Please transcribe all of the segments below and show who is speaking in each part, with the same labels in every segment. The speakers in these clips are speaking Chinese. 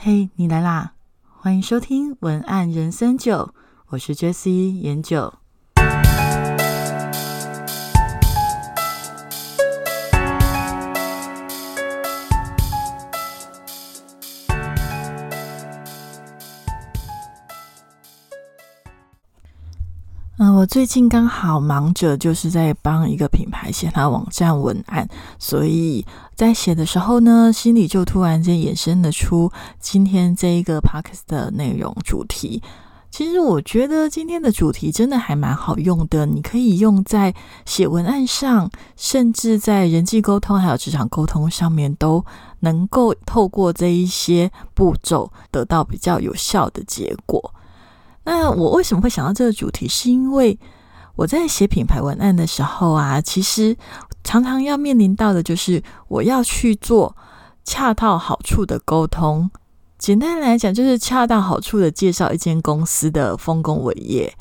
Speaker 1: 嘿，你来啦！欢迎收听文案人生九，我是 Jessie 研九。我最近刚好忙着，就是在帮一个品牌写他网站文案，所以在写的时候呢，心里就突然间衍生了出今天这一个 p o c k s 的内容主题。其实我觉得今天的主题真的还蛮好用的，你可以用在写文案上，甚至在人际沟通还有职场沟通上面，都能够透过这一些步骤得到比较有效的结果。那我为什么会想到这个主题？是因为我在写品牌文案的时候啊，其实常常要面临到的就是我要去做恰到好处的沟通。简单来讲，就是恰到好处的介绍一间公司的丰功伟业。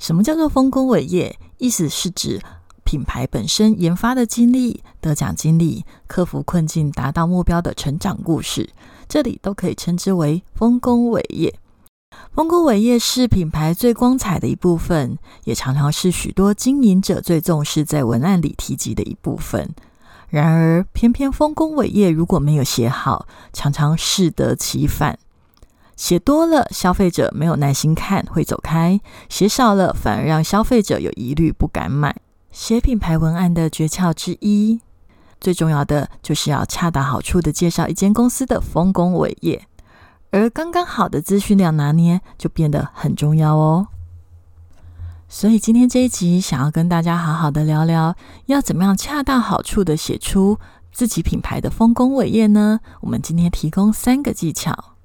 Speaker 1: 什么叫做丰功伟业？意思是指品牌本身研发的经历、得奖经历、克服困境、达到目标的成长故事，这里都可以称之为丰功伟业。丰功伟业是品牌最光彩的一部分，也常常是许多经营者最重视在文案里提及的一部分。然而，偏偏丰功伟业如果没有写好，常常适得其反。写多了，消费者没有耐心看，会走开；写少了，反而让消费者有疑虑，不敢买。写品牌文案的诀窍之一，最重要的就是要恰到好处的介绍一间公司的丰功伟业。而刚刚好的资讯量拿捏就变得很重要哦。所以今天这一集想要跟大家好好的聊聊，要怎么样恰到好处的写出自己品牌的丰功伟业呢？我们今天提供三个技巧。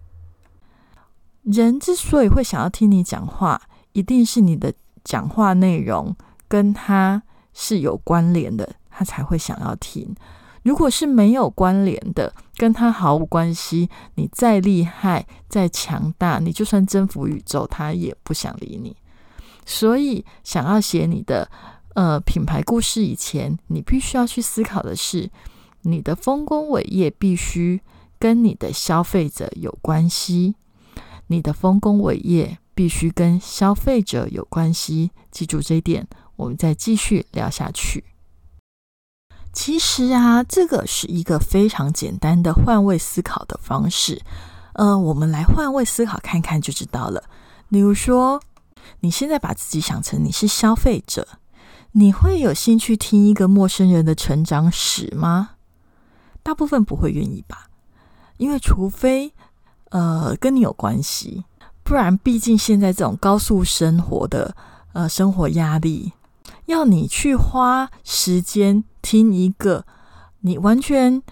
Speaker 1: 人之所以会想要听你讲话，一定是你的讲话内容跟他是有关联的，他才会想要听。如果是没有关联的，跟他毫无关系，你再厉害、再强大，你就算征服宇宙，他也不想理你。所以，想要写你的呃品牌故事以前，你必须要去思考的是，你的丰功伟业必须跟你的消费者有关系，你的丰功伟业必须跟消费者有关系。记住这一点，我们再继续聊下去。其实啊，这个是一个非常简单的换位思考的方式。呃，我们来换位思考看看就知道了。比如说，你现在把自己想成你是消费者，你会有兴趣听一个陌生人的成长史吗？大部分不会愿意吧，因为除非呃跟你有关系，不然毕竟现在这种高速生活的呃生活压力。要你去花时间听一个你完全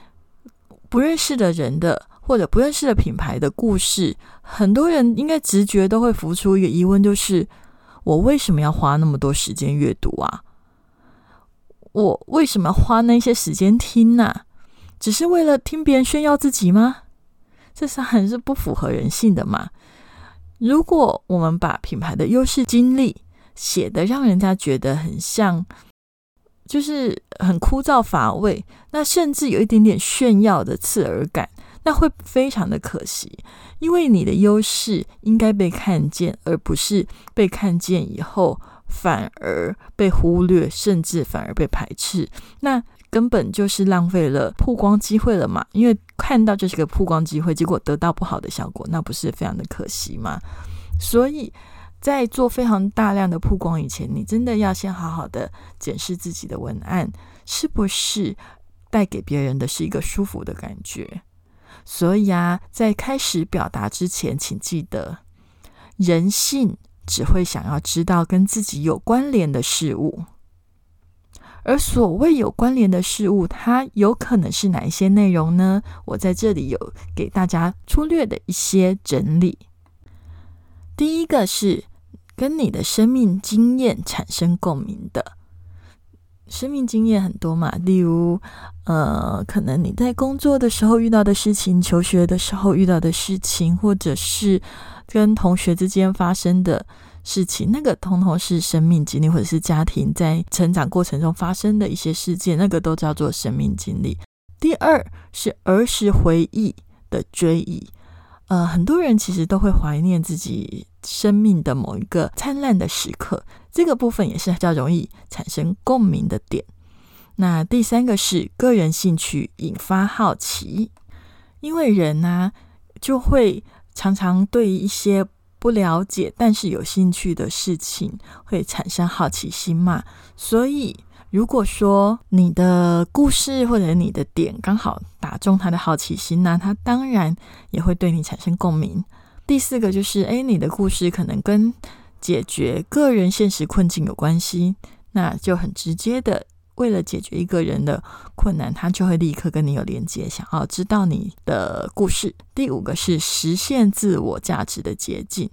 Speaker 1: 不认识的人的或者不认识的品牌的故事，很多人应该直觉都会浮出一个疑问，就是我为什么要花那么多时间阅读啊？我为什么花那些时间听呢？只是为了听别人炫耀自己吗？这是很是不符合人性的嘛？如果我们把品牌的优势经历，写的让人家觉得很像，就是很枯燥乏味，那甚至有一点点炫耀的刺耳感，那会非常的可惜。因为你的优势应该被看见，而不是被看见以后反而被忽略，甚至反而被排斥，那根本就是浪费了曝光机会了嘛。因为看到这是个曝光机会，结果得到不好的效果，那不是非常的可惜吗？所以。在做非常大量的曝光以前，你真的要先好好的检视自己的文案是不是带给别人的是一个舒服的感觉。所以啊，在开始表达之前，请记得，人性只会想要知道跟自己有关联的事物，而所谓有关联的事物，它有可能是哪一些内容呢？我在这里有给大家粗略的一些整理。第一个是。跟你的生命经验产生共鸣的，生命经验很多嘛，例如，呃，可能你在工作的时候遇到的事情，求学的时候遇到的事情，或者是跟同学之间发生的事情，那个通通是生命经历，或者是家庭在成长过程中发生的一些事件，那个都叫做生命经历。第二是儿时回忆的追忆。呃，很多人其实都会怀念自己生命的某一个灿烂的时刻，这个部分也是比较容易产生共鸣的点。那第三个是个人兴趣引发好奇，因为人呢就会常常对一些不了解但是有兴趣的事情会产生好奇心嘛，所以。如果说你的故事或者你的点刚好打中他的好奇心，那他当然也会对你产生共鸣。第四个就是，诶，你的故事可能跟解决个人现实困境有关系，那就很直接的为了解决一个人的困难，他就会立刻跟你有连接，想要知道你的故事。第五个是实现自我价值的捷径，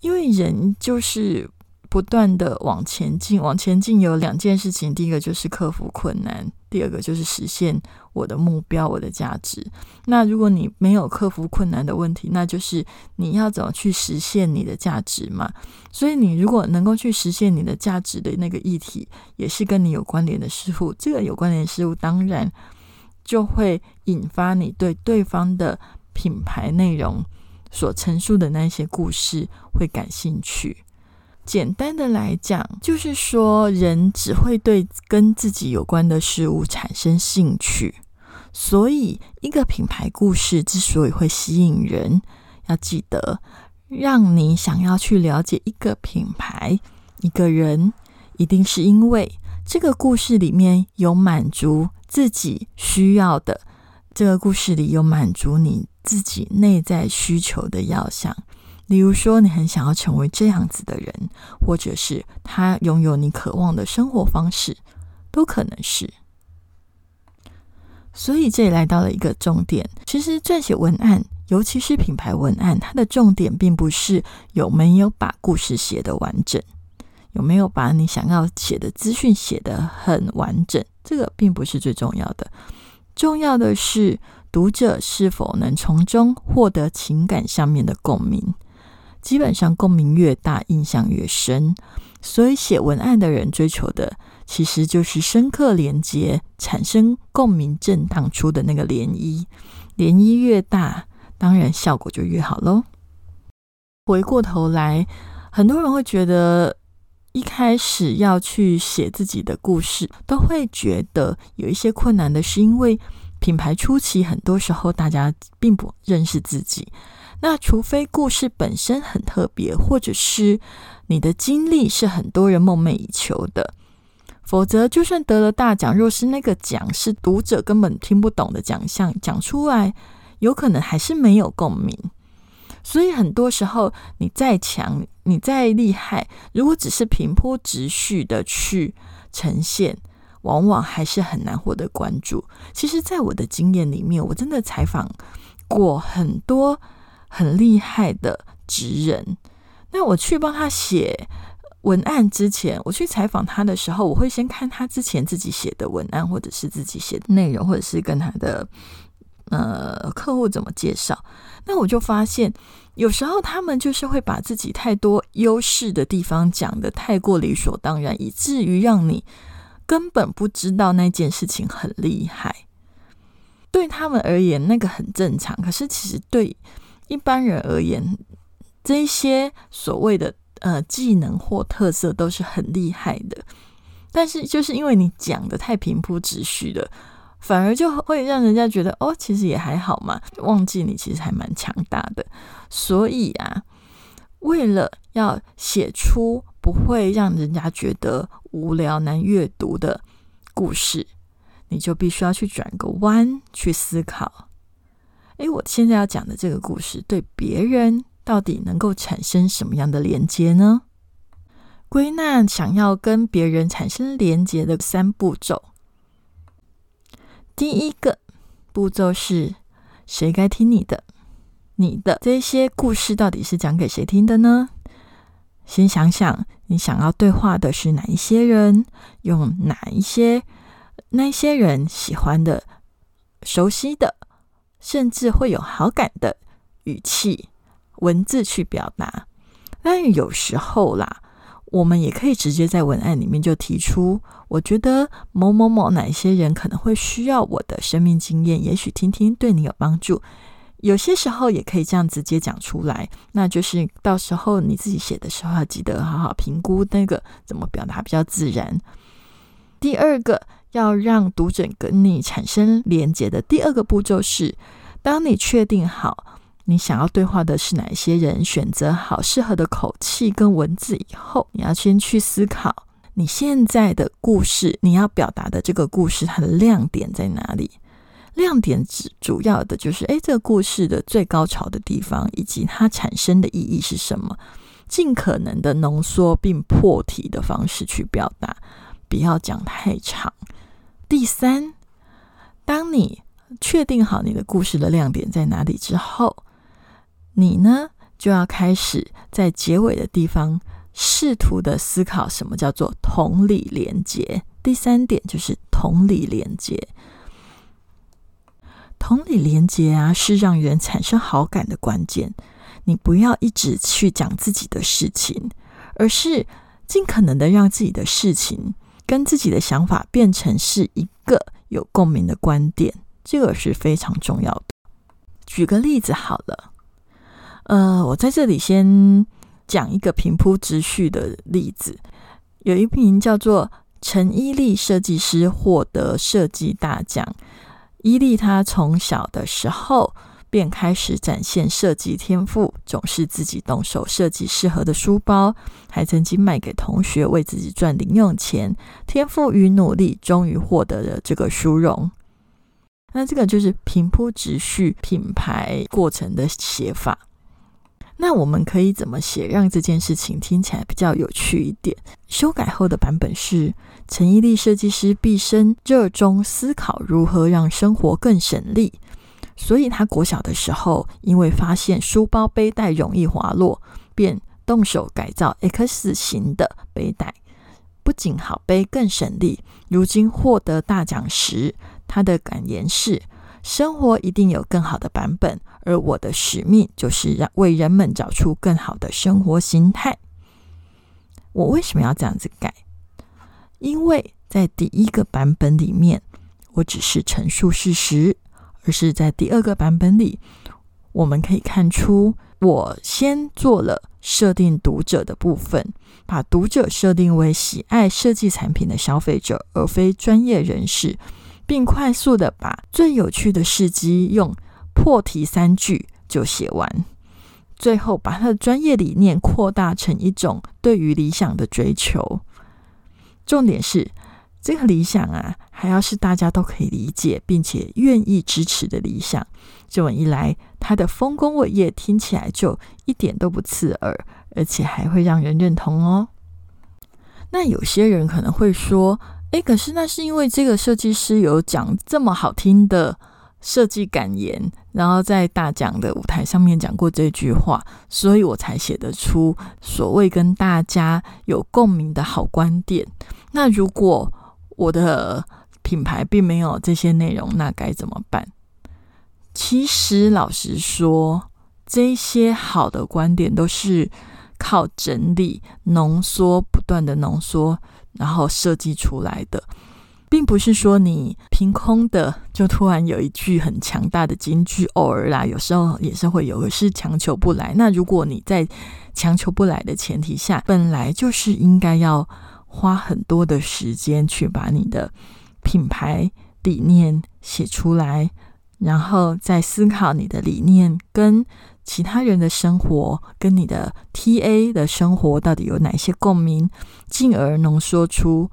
Speaker 1: 因为人就是。不断的往前进，往前进有两件事情，第一个就是克服困难，第二个就是实现我的目标、我的价值。那如果你没有克服困难的问题，那就是你要怎么去实现你的价值嘛？所以你如果能够去实现你的价值的那个议题，也是跟你有关联的事物，这个有关联事物当然就会引发你对对方的品牌内容所陈述的那些故事会感兴趣。简单的来讲，就是说，人只会对跟自己有关的事物产生兴趣。所以，一个品牌故事之所以会吸引人，要记得，让你想要去了解一个品牌、一个人，一定是因为这个故事里面有满足自己需要的，这个故事里有满足你自己内在需求的要项。比如说，你很想要成为这样子的人，或者是他拥有你渴望的生活方式，都可能是。所以这里来到了一个重点。其实撰写文案，尤其是品牌文案，它的重点并不是有没有把故事写得完整，有没有把你想要写的资讯写得很完整，这个并不是最重要的。重要的是读者是否能从中获得情感上面的共鸣。基本上共鸣越大，印象越深。所以写文案的人追求的，其实就是深刻连接、产生共鸣、震荡出的那个涟漪。涟漪越大，当然效果就越好喽。回过头来，很多人会觉得，一开始要去写自己的故事，都会觉得有一些困难的，是因为品牌初期，很多时候大家并不认识自己。那除非故事本身很特别，或者是你的经历是很多人梦寐以求的，否则就算得了大奖，若是那个奖是读者根本听不懂的奖项，讲出来有可能还是没有共鸣。所以很多时候，你再强，你再厉害，如果只是平铺直叙的去呈现，往往还是很难获得关注。其实，在我的经验里面，我真的采访过很多。很厉害的职人，那我去帮他写文案之前，我去采访他的时候，我会先看他之前自己写的文案，或者是自己写的内容，或者是跟他的呃客户怎么介绍。那我就发现，有时候他们就是会把自己太多优势的地方讲的太过理所当然，以至于让你根本不知道那件事情很厉害。对他们而言，那个很正常。可是其实对一般人而言，这些所谓的呃技能或特色都是很厉害的，但是就是因为你讲的太平铺直叙了，反而就会让人家觉得哦，其实也还好嘛，忘记你其实还蛮强大的。所以啊，为了要写出不会让人家觉得无聊难阅读的故事，你就必须要去转个弯去思考。诶，我现在要讲的这个故事，对别人到底能够产生什么样的连接呢？归纳想要跟别人产生连接的三步骤。第一个步骤是谁该听你的？你的这些故事到底是讲给谁听的呢？先想想，你想要对话的是哪一些人？用哪一些那些人喜欢的、熟悉的？甚至会有好感的语气、文字去表达，但有时候啦，我们也可以直接在文案里面就提出，我觉得某某某哪些人可能会需要我的生命经验，也许听听对你有帮助。有些时候也可以这样直接讲出来，那就是到时候你自己写的时候要记得好好评估那个怎么表达比较自然。第二个要让读者跟你产生连接的第二个步骤是，当你确定好你想要对话的是哪一些人，选择好适合的口气跟文字以后，你要先去思考你现在的故事，你要表达的这个故事它的亮点在哪里。亮点主主要的就是，哎，这个故事的最高潮的地方，以及它产生的意义是什么？尽可能的浓缩并破题的方式去表达，不要讲太长。第三，当你确定好你的故事的亮点在哪里之后，你呢就要开始在结尾的地方试图的思考什么叫做同理连接。第三点就是同理连接。同理连接啊，是让人产生好感的关键。你不要一直去讲自己的事情，而是尽可能的让自己的事情跟自己的想法变成是一个有共鸣的观点，这个是非常重要的。举个例子好了，呃，我在这里先讲一个平铺直叙的例子。有一名叫做陈伊利设计师获得设计大奖。伊利他从小的时候便开始展现设计天赋，总是自己动手设计适合的书包，还曾经卖给同学为自己赚零用钱。天赋与努力，终于获得了这个殊荣。那这个就是平铺直叙品牌过程的写法。那我们可以怎么写，让这件事情听起来比较有趣一点？修改后的版本是：陈一利设计师毕生热衷思考如何让生活更省力，所以他国小的时候，因为发现书包背带容易滑落，便动手改造 X 型的背带，不仅好背更省力。如今获得大奖时，他的感言是。生活一定有更好的版本，而我的使命就是让为人们找出更好的生活形态。我为什么要这样子改？因为在第一个版本里面，我只是陈述事实；而是在第二个版本里，我们可以看出，我先做了设定读者的部分，把读者设定为喜爱设计产品的消费者，而非专业人士。并快速的把最有趣的事迹用破题三句就写完，最后把他的专业理念扩大成一种对于理想的追求。重点是这个理想啊，还要是大家都可以理解并且愿意支持的理想。这么一来，他的丰功伟业听起来就一点都不刺耳，而且还会让人认同哦。那有些人可能会说。哎，可是那是因为这个设计师有讲这么好听的设计感言，然后在大奖的舞台上面讲过这句话，所以我才写得出所谓跟大家有共鸣的好观点。那如果我的品牌并没有这些内容，那该怎么办？其实老实说，这些好的观点都是靠整理、浓缩、不断的浓缩。然后设计出来的，并不是说你凭空的就突然有一句很强大的金句，偶尔啦，有时候也是会有，是强求不来。那如果你在强求不来的前提下，本来就是应该要花很多的时间去把你的品牌理念写出来，然后再思考你的理念跟。其他人的生活跟你的 TA 的生活到底有哪些共鸣，进而浓缩出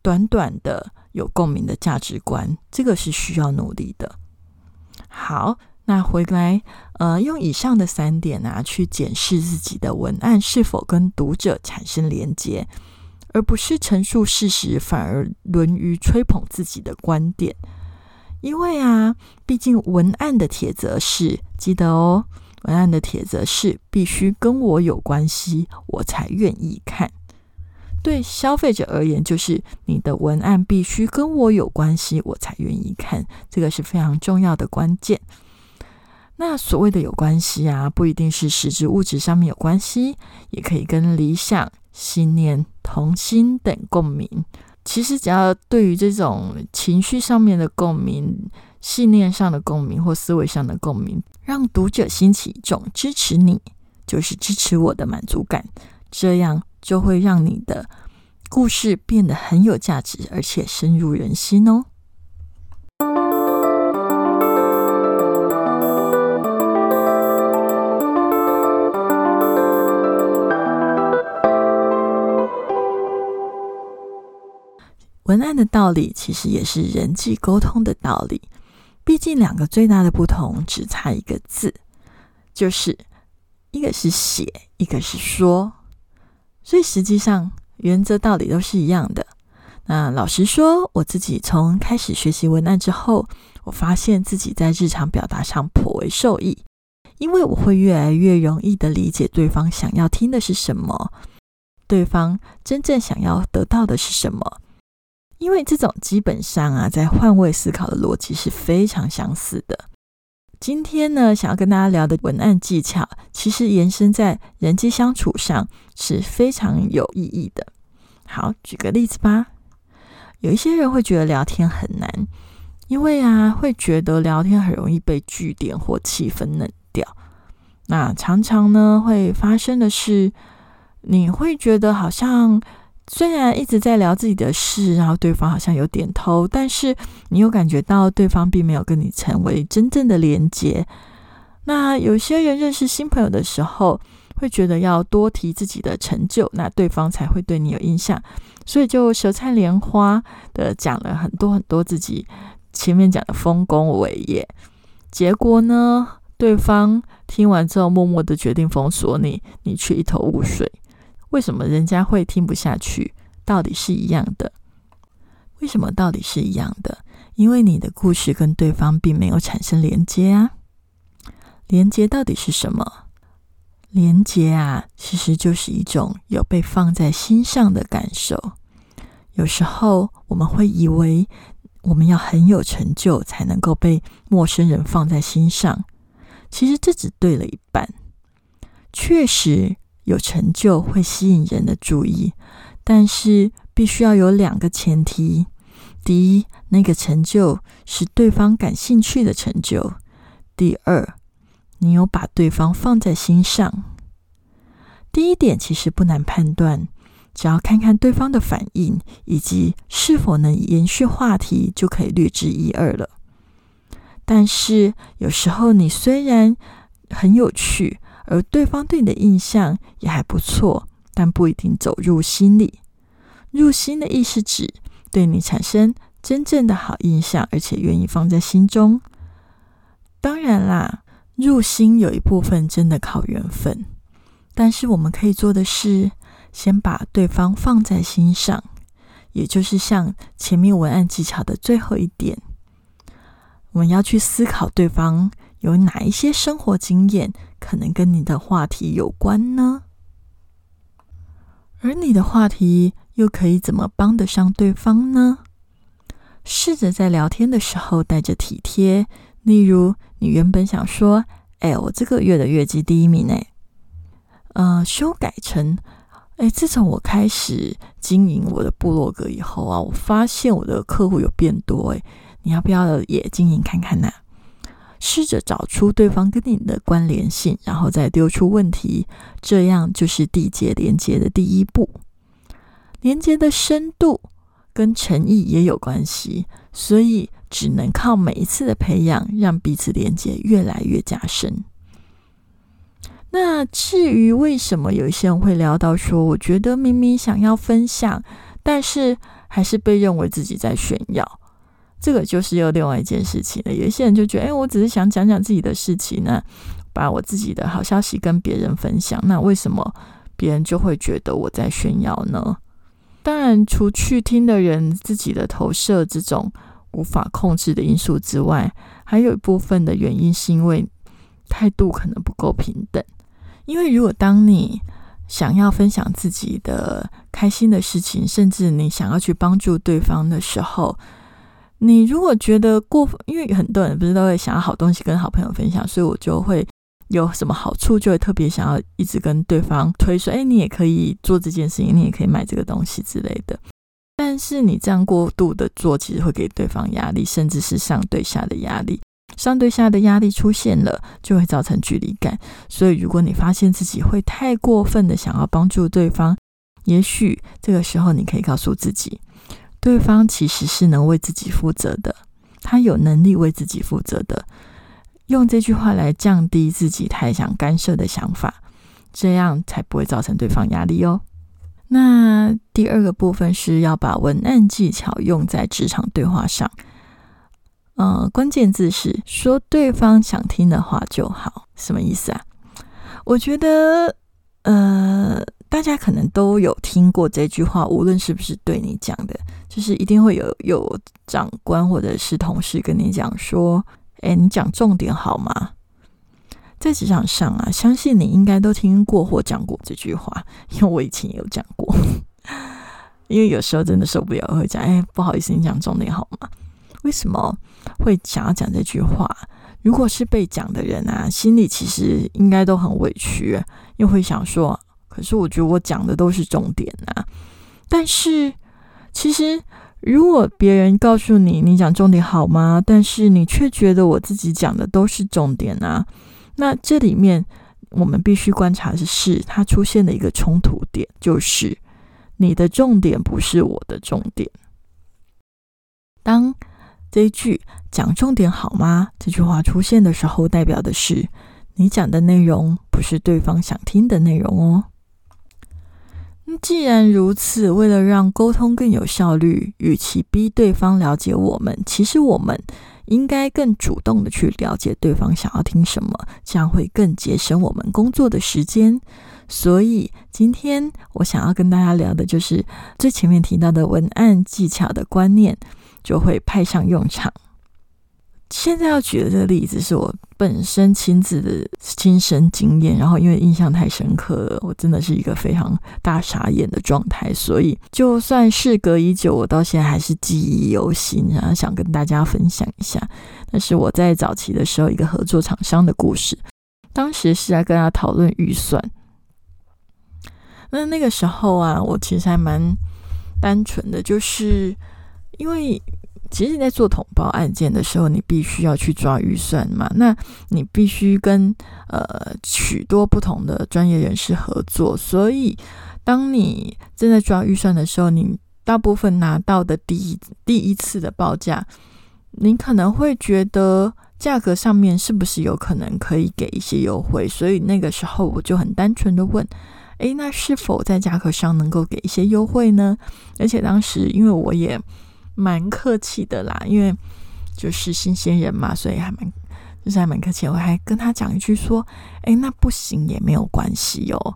Speaker 1: 短短的有共鸣的价值观，这个是需要努力的。好，那回来，呃，用以上的三点啊，去检视自己的文案是否跟读者产生连接，而不是陈述事实，反而沦于吹捧自己的观点。因为啊，毕竟文案的铁则是记得哦。文案的帖子是必须跟我有关系，我才愿意看。对消费者而言，就是你的文案必须跟我有关系，我才愿意看。这个是非常重要的关键。那所谓的有关系啊，不一定是实质物质上面有关系，也可以跟理想、信念、同心等共鸣。其实只要对于这种情绪上面的共鸣。信念上的共鸣或思维上的共鸣，让读者兴起一种支持你就是支持我的满足感，这样就会让你的故事变得很有价值，而且深入人心哦。文案的道理其实也是人际沟通的道理，毕竟两个最大的不同只差一个字，就是一个是写，一个是说，所以实际上原则道理都是一样的。那老实说，我自己从开始学习文案之后，我发现自己在日常表达上颇为受益，因为我会越来越容易的理解对方想要听的是什么，对方真正想要得到的是什么。因为这种基本上啊，在换位思考的逻辑是非常相似的。今天呢，想要跟大家聊的文案技巧，其实延伸在人际相处上是非常有意义的。好，举个例子吧。有一些人会觉得聊天很难，因为啊，会觉得聊天很容易被据点或气氛冷掉。那常常呢，会发生的是，你会觉得好像。虽然一直在聊自己的事，然后对方好像有点偷，但是你又感觉到对方并没有跟你成为真正的连接。那有些人认识新朋友的时候，会觉得要多提自己的成就，那对方才会对你有印象，所以就舌灿莲花的讲了很多很多自己前面讲的丰功伟业。结果呢，对方听完之后，默默的决定封锁你，你却一头雾水。为什么人家会听不下去？到底是一样的？为什么到底是一样的？因为你的故事跟对方并没有产生连接啊！连接到底是什么？连接啊，其实就是一种有被放在心上的感受。有时候我们会以为我们要很有成就才能够被陌生人放在心上，其实这只对了一半。确实。有成就会吸引人的注意，但是必须要有两个前提：第一，那个成就是对方感兴趣的成就；第二，你有把对方放在心上。第一点其实不难判断，只要看看对方的反应以及是否能延续话题，就可以略知一二了。但是有时候你虽然很有趣。而对方对你的印象也还不错，但不一定走入心里。入心的意是指对你产生真正的好印象，而且愿意放在心中。当然啦，入心有一部分真的靠缘分，但是我们可以做的是，先把对方放在心上，也就是像前面文案技巧的最后一点，我们要去思考对方。有哪一些生活经验可能跟你的话题有关呢？而你的话题又可以怎么帮得上对方呢？试着在聊天的时候带着体贴，例如你原本想说：“哎，我这个月的月绩第一名。”呢，呃，修改成：“哎，自从我开始经营我的部落格以后啊，我发现我的客户有变多。哎，你要不要也经营看看呢？”试着找出对方跟你的关联性，然后再丢出问题，这样就是缔结连接的第一步。连接的深度跟诚意也有关系，所以只能靠每一次的培养，让彼此连接越来越加深。那至于为什么有一些人会聊到说，我觉得明明想要分享，但是还是被认为自己在炫耀。这个就是又另外一件事情了。有一些人就觉得，哎，我只是想讲讲自己的事情呢，把我自己的好消息跟别人分享。那为什么别人就会觉得我在炫耀呢？当然，除去听的人自己的投射这种无法控制的因素之外，还有一部分的原因是因为态度可能不够平等。因为如果当你想要分享自己的开心的事情，甚至你想要去帮助对方的时候，你如果觉得过分，因为很多人不是都会想要好东西跟好朋友分享，所以我就会有什么好处，就会特别想要一直跟对方推说：“哎，你也可以做这件事情，你也可以买这个东西之类的。”但是你这样过度的做，其实会给对方压力，甚至是上对下的压力。上对下的压力出现了，就会造成距离感。所以，如果你发现自己会太过分的想要帮助对方，也许这个时候你可以告诉自己，对方其实是能为自己负责的，他有能力为自己负责的。用这句话来降低自己太想干涉的想法，这样才不会造成对方压力哦。那第二个部分是要把文案技巧用在职场对话上。呃，关键字是说对方想听的话就好，什么意思啊？我觉得，呃，大家可能都有听过这句话，无论是不是对你讲的，就是一定会有有长官或者是同事跟你讲说：“哎，你讲重点好吗？”在职场上啊，相信你应该都听过或讲过这句话，因为我以前也有讲过。因为有时候真的受不了，会讲：“哎，不好意思，你讲重点好吗？”为什么会想要讲这句话？如果是被讲的人啊，心里其实应该都很委屈，又会想说：“可是我觉得我讲的都是重点啊。”但是其实，如果别人告诉你你讲重点好吗？但是你却觉得我自己讲的都是重点啊，那这里面我们必须观察的是，它出现的一个冲突点，就是你的重点不是我的重点。当这一句讲重点好吗？这句话出现的时候，代表的是你讲的内容不是对方想听的内容哦。既然如此，为了让沟通更有效率，与其逼对方了解我们，其实我们应该更主动的去了解对方想要听什么，这样会更节省我们工作的时间。所以今天我想要跟大家聊的就是最前面提到的文案技巧的观念。就会派上用场。现在要举的这个例子是我本身亲自的亲身经验，然后因为印象太深刻了，我真的是一个非常大傻眼的状态，所以就算事隔已久，我到现在还是记忆犹新，然后想跟大家分享一下。那是我在早期的时候一个合作厂商的故事，当时是在跟他讨论预算。那那个时候啊，我其实还蛮单纯的，就是。因为其实你在做统包案件的时候，你必须要去抓预算嘛。那你必须跟呃许多不同的专业人士合作，所以当你正在抓预算的时候，你大部分拿到的第一第一次的报价，你可能会觉得价格上面是不是有可能可以给一些优惠？所以那个时候我就很单纯的问：诶，那是否在价格上能够给一些优惠呢？而且当时因为我也蛮客气的啦，因为就是新鲜人嘛，所以还蛮就是还蛮客气。我还跟他讲一句说：“哎，那不行也没有关系哦。”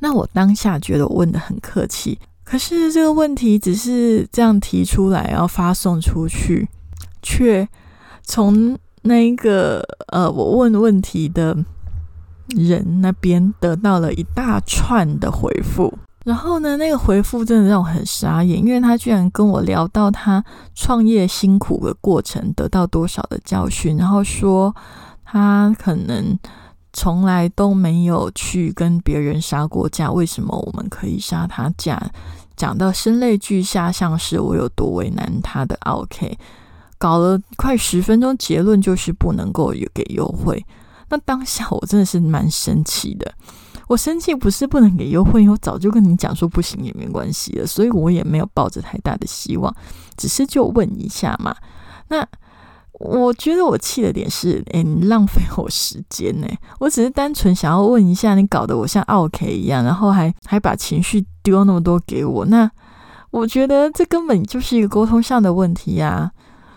Speaker 1: 那我当下觉得我问的很客气，可是这个问题只是这样提出来，然后发送出去，却从那一个呃我问问题的人那边得到了一大串的回复。然后呢，那个回复真的让我很傻眼，因为他居然跟我聊到他创业辛苦的过程，得到多少的教训，然后说他可能从来都没有去跟别人杀过价，为什么我们可以杀他价？讲到声泪俱下，像是我有多为难他的。OK，搞了快十分钟，结论就是不能够给优惠。那当下我真的是蛮生气的。我生气不是不能给优惠，我早就跟你讲说不行也没关系了，所以我也没有抱着太大的希望，只是就问一下嘛。那我觉得我气的点是，哎，你浪费我时间呢。我只是单纯想要问一下，你搞得我像奥 K 一样，然后还还把情绪丢那么多给我，那我觉得这根本就是一个沟通上的问题呀。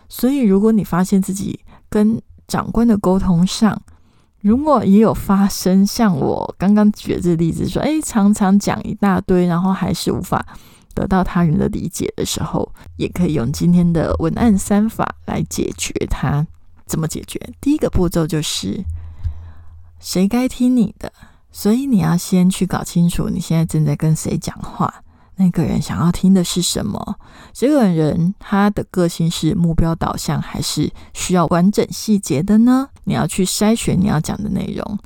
Speaker 1: 所以如果你发现自己跟长官的沟通上，如果也有发生像我刚刚举的这例子，说，哎，常常讲一大堆，然后还是无法得到他人的理解的时候，也可以用今天的文案三法来解决它。怎么解决？第一个步骤就是，谁该听你的？所以你要先去搞清楚你现在正在跟谁讲话。那个人想要听的是什么？这个人他的个性是目标导向，还是需要完整细节的呢？你要去筛选你要讲的内容。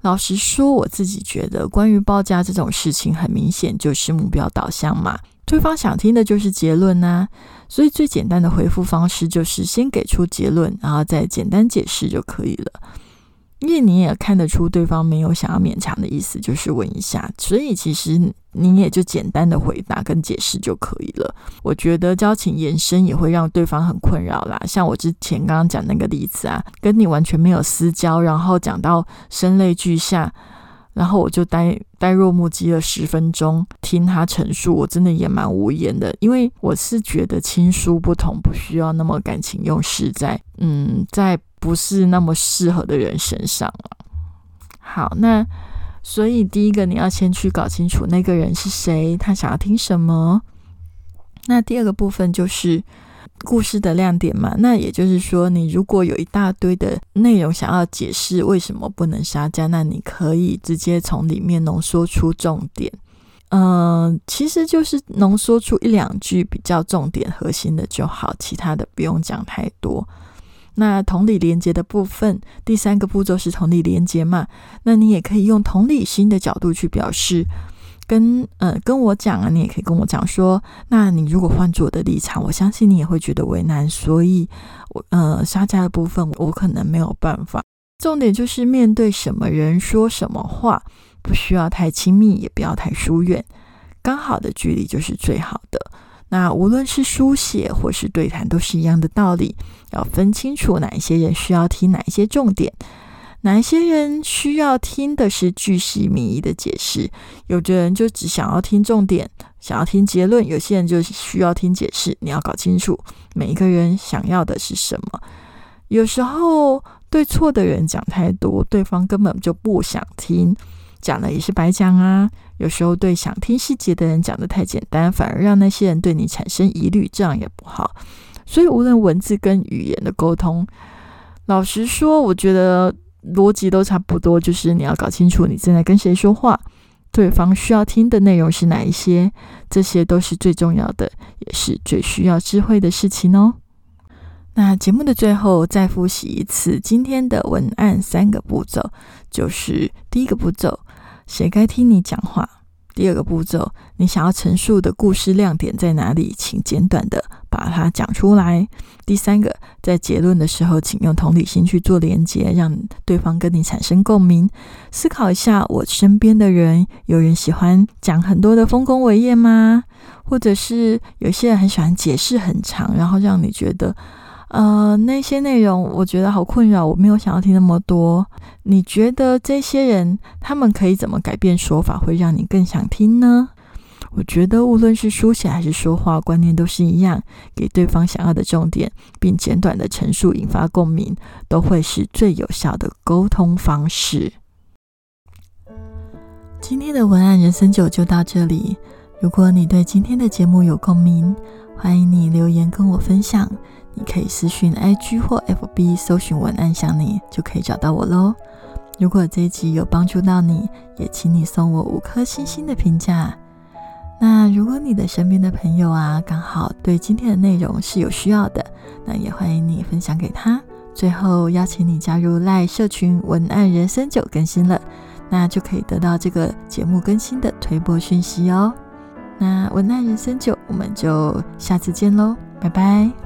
Speaker 1: 老实说，我自己觉得关于报价这种事情，很明显就是目标导向嘛。对方想听的就是结论呐，所以最简单的回复方式就是先给出结论，然后再简单解释就可以了。因为你也看得出对方没有想要勉强的意思，就是问一下，所以其实你也就简单的回答跟解释就可以了。我觉得交情延伸也会让对方很困扰啦。像我之前刚刚讲那个例子啊，跟你完全没有私交，然后讲到声泪俱下。然后我就呆呆若木鸡了十分钟，听他陈述，我真的也蛮无言的，因为我是觉得亲疏不同，不需要那么感情用事在，嗯，在不是那么适合的人身上了。好，那所以第一个你要先去搞清楚那个人是谁，他想要听什么。那第二个部分就是。故事的亮点嘛，那也就是说，你如果有一大堆的内容想要解释为什么不能杀价，那你可以直接从里面浓缩出重点。嗯，其实就是浓缩出一两句比较重点核心的就好，其他的不用讲太多。那同理连接的部分，第三个步骤是同理连接嘛，那你也可以用同理心的角度去表示。跟呃跟我讲啊，你也可以跟我讲说，那你如果换做我的立场，我相信你也会觉得为难，所以，我呃杀价的部分我可能没有办法。重点就是面对什么人说什么话，不需要太亲密，也不要太疏远，刚好的距离就是最好的。那无论是书写或是对谈，都是一样的道理，要分清楚哪一些人需要提哪一些重点。哪些人需要听的是句细靡遗的解释？有的人就只想要听重点，想要听结论；有些人就需要听解释。你要搞清楚每一个人想要的是什么。有时候对错的人讲太多，对方根本就不想听，讲了也是白讲啊。有时候对想听细节的人讲的太简单，反而让那些人对你产生疑虑，这样也不好。所以无论文字跟语言的沟通，老实说，我觉得。逻辑都差不多，就是你要搞清楚你正在跟谁说话，对方需要听的内容是哪一些，这些都是最重要的，也是最需要智慧的事情哦。那节目的最后再复习一次今天的文案三个步骤，就是第一个步骤，谁该听你讲话。第二个步骤，你想要陈述的故事亮点在哪里？请简短的把它讲出来。第三个，在结论的时候，请用同理心去做连接，让对方跟你产生共鸣。思考一下，我身边的人，有人喜欢讲很多的丰功伟业吗？或者是有些人很喜欢解释很长，然后让你觉得。呃，那些内容我觉得好困扰，我没有想要听那么多。你觉得这些人他们可以怎么改变说法，会让你更想听呢？我觉得无论是书写还是说话，观念都是一样，给对方想要的重点，并简短的陈述，引发共鸣，都会是最有效的沟通方式。今天的文案人生九就到这里。如果你对今天的节目有共鸣，欢迎你留言跟我分享。你可以私讯 IG 或 FB 搜寻文案想你，就可以找到我喽。如果这一集有帮助到你，也请你送我五颗星星的评价。那如果你的身边的朋友啊，刚好对今天的内容是有需要的，那也欢迎你分享给他。最后邀请你加入赖社群文案人生九更新了，那就可以得到这个节目更新的推播讯息哦。那文案人生九，我们就下次见喽，拜拜。